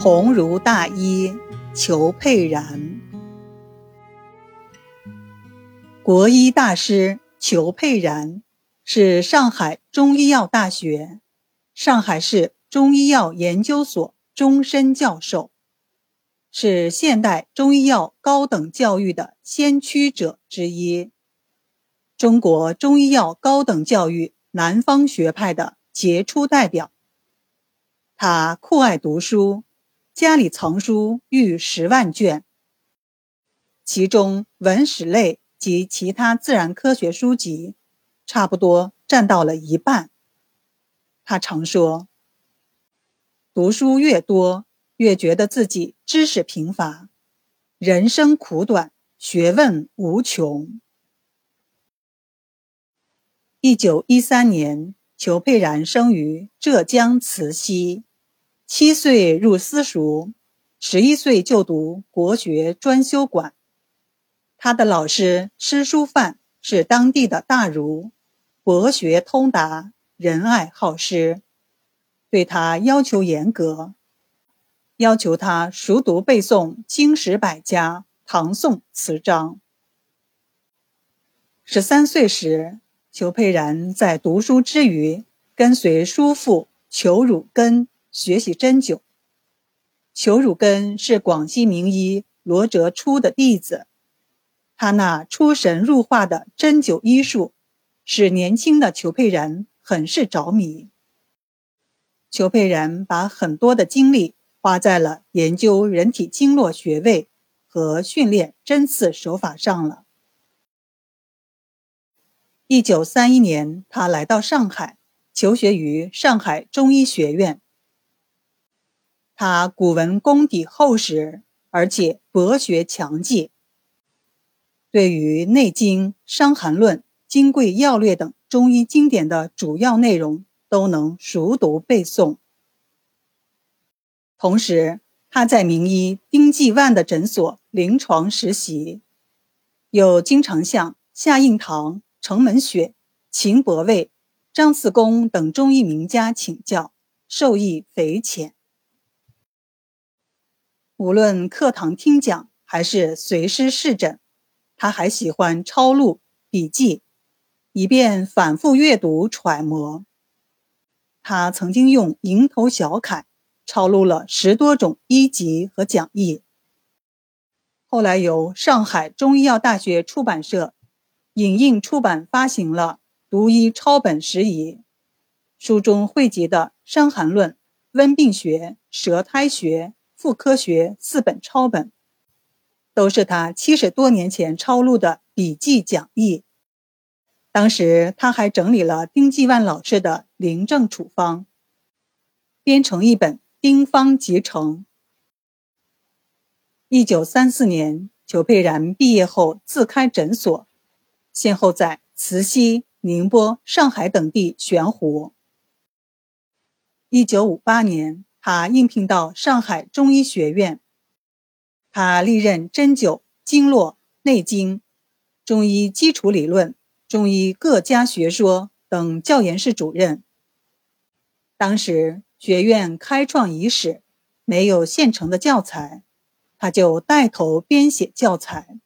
鸿儒大医裘佩然。国医大师裘佩然是上海中医药大学、上海市中医药研究所终身教授，是现代中医药高等教育的先驱者之一，中国中医药高等教育南方学派的杰出代表。他酷爱读书。家里藏书逾十万卷，其中文史类及其他自然科学书籍，差不多占到了一半。他常说：“读书越多，越觉得自己知识贫乏，人生苦短，学问无穷。”一九一三年，裘佩然生于浙江慈溪。七岁入私塾，十一岁就读国学专修馆。他的老师施书范是当地的大儒，博学通达，仁爱好施，对他要求严格，要求他熟读背诵经史百家、唐宋词章。十三岁时，裘佩然在读书之余，跟随叔父裘汝根。学习针灸。裘汝根是广西名医罗哲初的弟子，他那出神入化的针灸医术，使年轻的裘佩然很是着迷。裘佩然把很多的精力花在了研究人体经络穴位和训练针刺手法上了。一九三一年，他来到上海，求学于上海中医学院。他古文功底厚实，而且博学强记。对于《内经》《伤寒论》《金匮要略》等中医经典的主要内容，都能熟读背诵。同时，他在名医丁继万的诊所临床实习，又经常向夏应堂、程门雪、秦伯卫、张四公等中医名家请教，受益匪浅。无论课堂听讲还是随师试诊，他还喜欢抄录笔记，以便反复阅读揣摩。他曾经用蝇头小楷抄录了十多种医籍和讲义。后来由上海中医药大学出版社影印出版发行了《读医抄本拾遗》，书中汇集的《伤寒论》《温病学》《舌苔学》。妇科学四本抄本，都是他七十多年前抄录的笔记讲义。当时他还整理了丁继万老师的临症处方，编成一本《丁方集成》。一九三四年，裘佩然毕业后自开诊所，先后在慈溪、宁波、上海等地悬壶。一九五八年。他应聘到上海中医学院，他历任针灸、经络、内经、中医基础理论、中医各家学说等教研室主任。当时学院开创伊始，没有现成的教材，他就带头编写教材。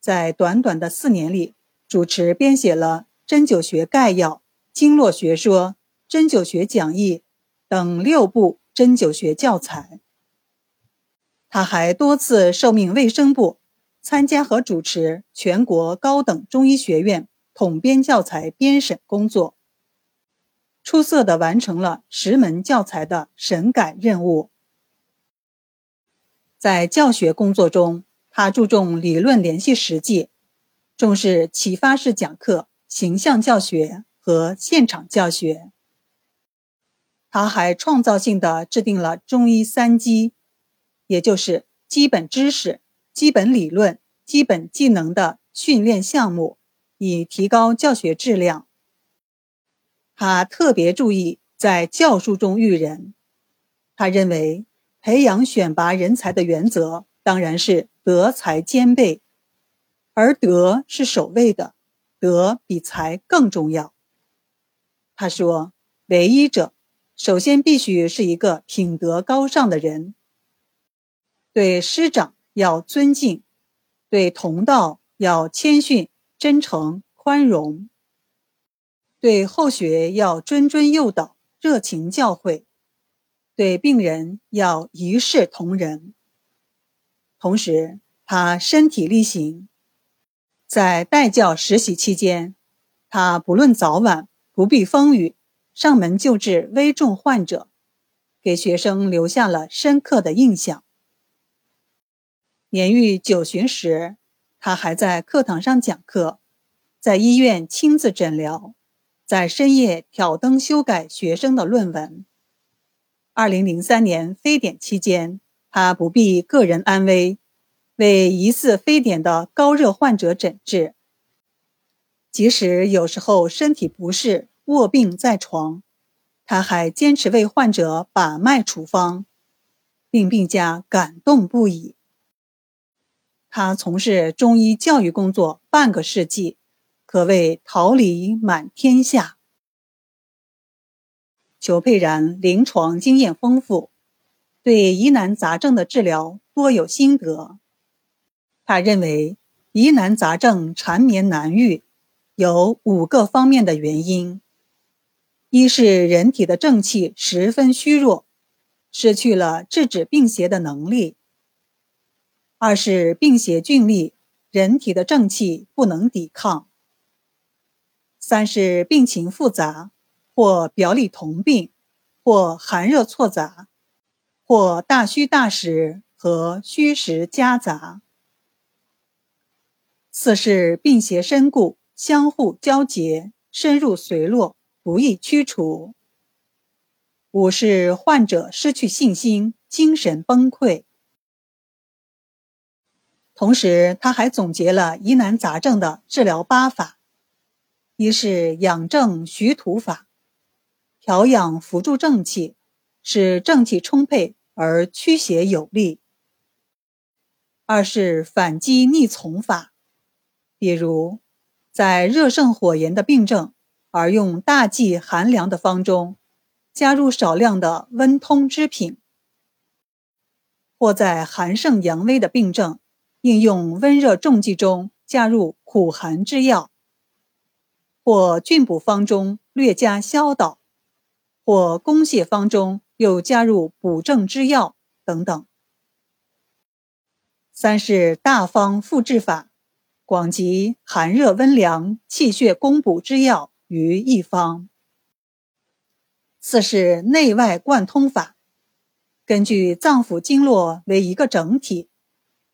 在短短的四年里，主持编写了《针灸学概要》《经络学说》《针灸学讲义》。等六部针灸学教材，他还多次受命卫生部参加和主持全国高等中医学院统编教材编审工作，出色的完成了十门教材的审改任务。在教学工作中，他注重理论联系实际，重视启发式讲课、形象教学和现场教学。他还创造性的制定了中医三基，也就是基本知识、基本理论、基本技能的训练项目，以提高教学质量。他特别注意在教书中育人。他认为，培养选拔人才的原则当然是德才兼备，而德是首位的，德比才更重要。他说：“唯一者。”首先必须是一个品德高尚的人，对师长要尊敬，对同道要谦逊、真诚、宽容，对后学要谆谆诱导、热情教诲，对病人要一视同仁。同时，他身体力行，在代教实习期间，他不论早晚，不避风雨，上门救治危重患者，给学生留下了深刻的印象。年逾九旬时，他还在课堂上讲课，在医院亲自诊疗，在深夜挑灯修改学生的论文。二零零三年非典期间。他不避个人安危，为疑似非典的高热患者诊治。即使有时候身体不适、卧病在床，他还坚持为患者把脉处方，令病家感动不已。他从事中医教育工作半个世纪，可谓桃李满天下。裘佩然临床经验丰富。对疑难杂症的治疗多有心得。他认为，疑难杂症缠绵难愈，有五个方面的原因：一是人体的正气十分虚弱，失去了制止病邪的能力；二是病邪峻厉，人体的正气不能抵抗；三是病情复杂，或表里同病，或寒热错杂。或大虚大实和虚实夹杂，四是病邪深固，相互交结，深入髓络，不易驱除。五是患者失去信心，精神崩溃。同时，他还总结了疑难杂症的治疗八法：一是养正徐土法，调养扶助正气。使正气充沛而驱邪有力。二是反击逆从法，比如在热盛火炎的病症，而用大剂寒凉的方中，加入少量的温通之品；或在寒盛阳微的病症，应用温热重剂中加入苦寒之药；或菌补方中略加消导；或攻泻方中。又加入补正之药等等。三是大方复制法，广集寒热温凉、气血攻补之药于一方。四是内外贯通法，根据脏腑经络为一个整体，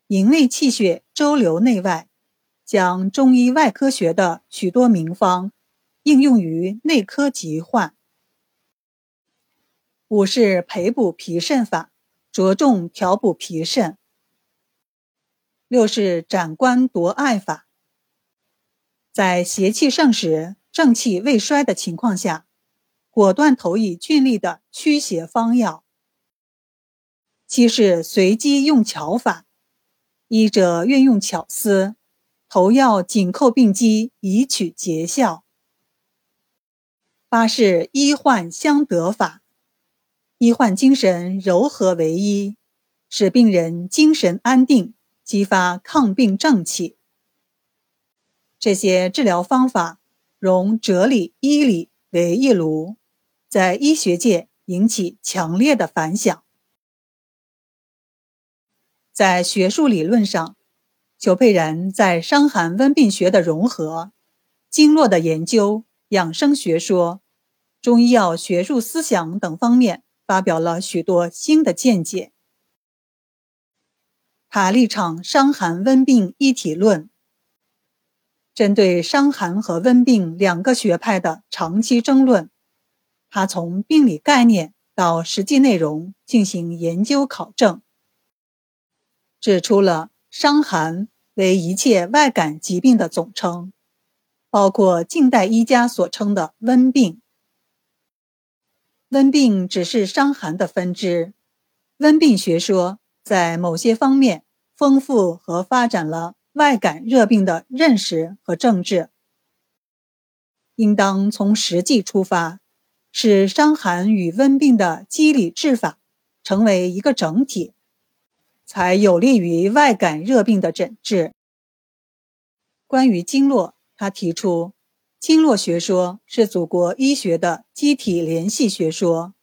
营卫气血周流内外，将中医外科学的许多名方应用于内科疾患。五是培补脾肾法，着重调补脾肾。六是斩关夺爱法，在邪气盛时、正气未衰的情况下，果断投以峻厉的驱邪方药。七是随机用巧法，医者运用巧思，投药紧扣病机，以取捷效。八是医患相得法。医患精神柔和为一，使病人精神安定，激发抗病正气。这些治疗方法融哲理、医理为一炉，在医学界引起强烈的反响。在学术理论上，裘佩然在伤寒温病学的融合、经络的研究、养生学说、中医药学术思想等方面。发表了许多新的见解。他立场伤寒温病一体论，针对伤寒和温病两个学派的长期争论，他从病理概念到实际内容进行研究考证，指出了伤寒为一切外感疾病的总称，包括近代医家所称的温病。温病只是伤寒的分支，温病学说在某些方面丰富和发展了外感热病的认识和政治。应当从实际出发，使伤寒与温病的机理治法成为一个整体，才有利于外感热病的诊治。关于经络，他提出，经络学说是祖国医学的机体联系学说，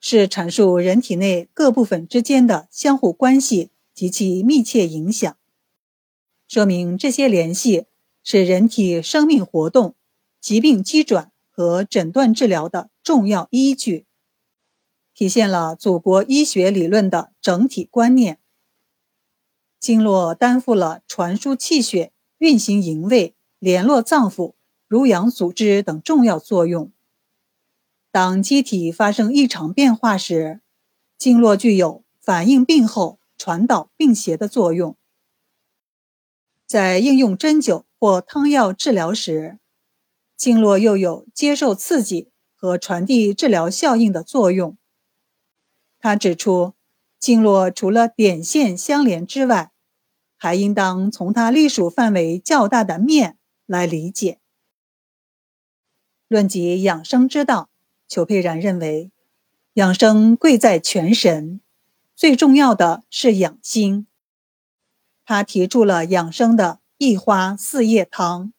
是阐述人体内各部分之间的相互关系及其密切影响，说明这些联系是人体生命活动、疾病机转。和诊断治疗的重要依据，体现了祖国医学理论的整体观念。经络担负了传输气血、运行营卫、联络脏腑、濡养组织等重要作用。当机体发生异常变化时，经络具有反映病后、传导病邪的作用。在应用针灸或汤药治疗时，经络又有接受刺激和传递治疗效应的作用。他指出，经络除了点线相连之外，还应当从它隶属范围较大的面来理解。论及养生之道，裘佩然认为，养生贵在全神，最重要的是养心。他提出了养生的一花四叶汤。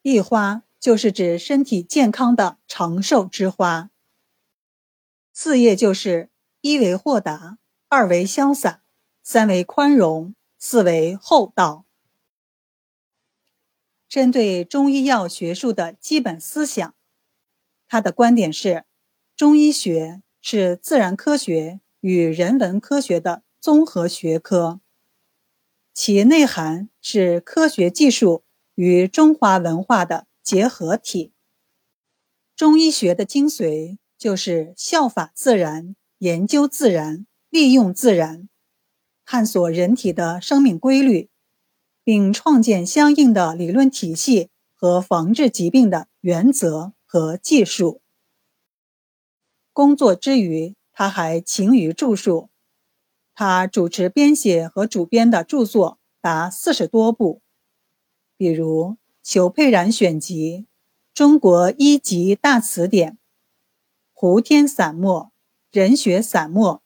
一花就是指身体健康的长寿之花。四叶就是一为豁达，二为潇洒，三为宽容，四为厚道。针对中医药学术的基本思想，他的观点是：中医学是自然科学与人文科学的综合学科，其内涵是科学技术。与中华文化的结合体。中医学的精髓就是效法自然、研究自然、利用自然，探索人体的生命规律，并创建相应的理论体系和防治疾病的原则和技术。工作之余，他还勤于著述，他主持编写和主编的著作达四十多部。比如《裘佩然选集》《中国一级大词典》《胡天散墨》《人学散墨》《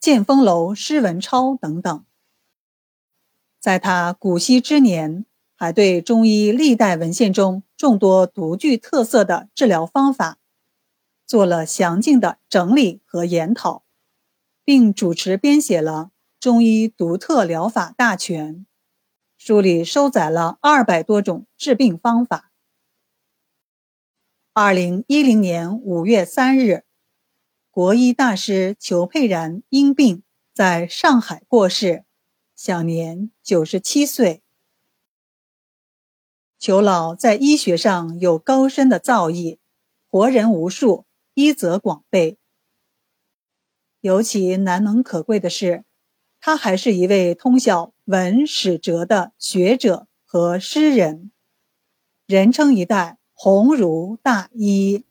建风楼诗文钞》等等。在他古稀之年，还对中医历代文献中众多独具特色的治疗方法做了详尽的整理和研讨，并主持编写了《中医独特疗法大全》。书里收载了二百多种治病方法。二零一零年五月三日，国医大师裘佩然因病在上海过世，享年九十七岁。裘老在医学上有高深的造诣，活人无数，医则广备。尤其难能可贵的是。他还是一位通晓文史哲的学者和诗人，人称一代鸿儒大医。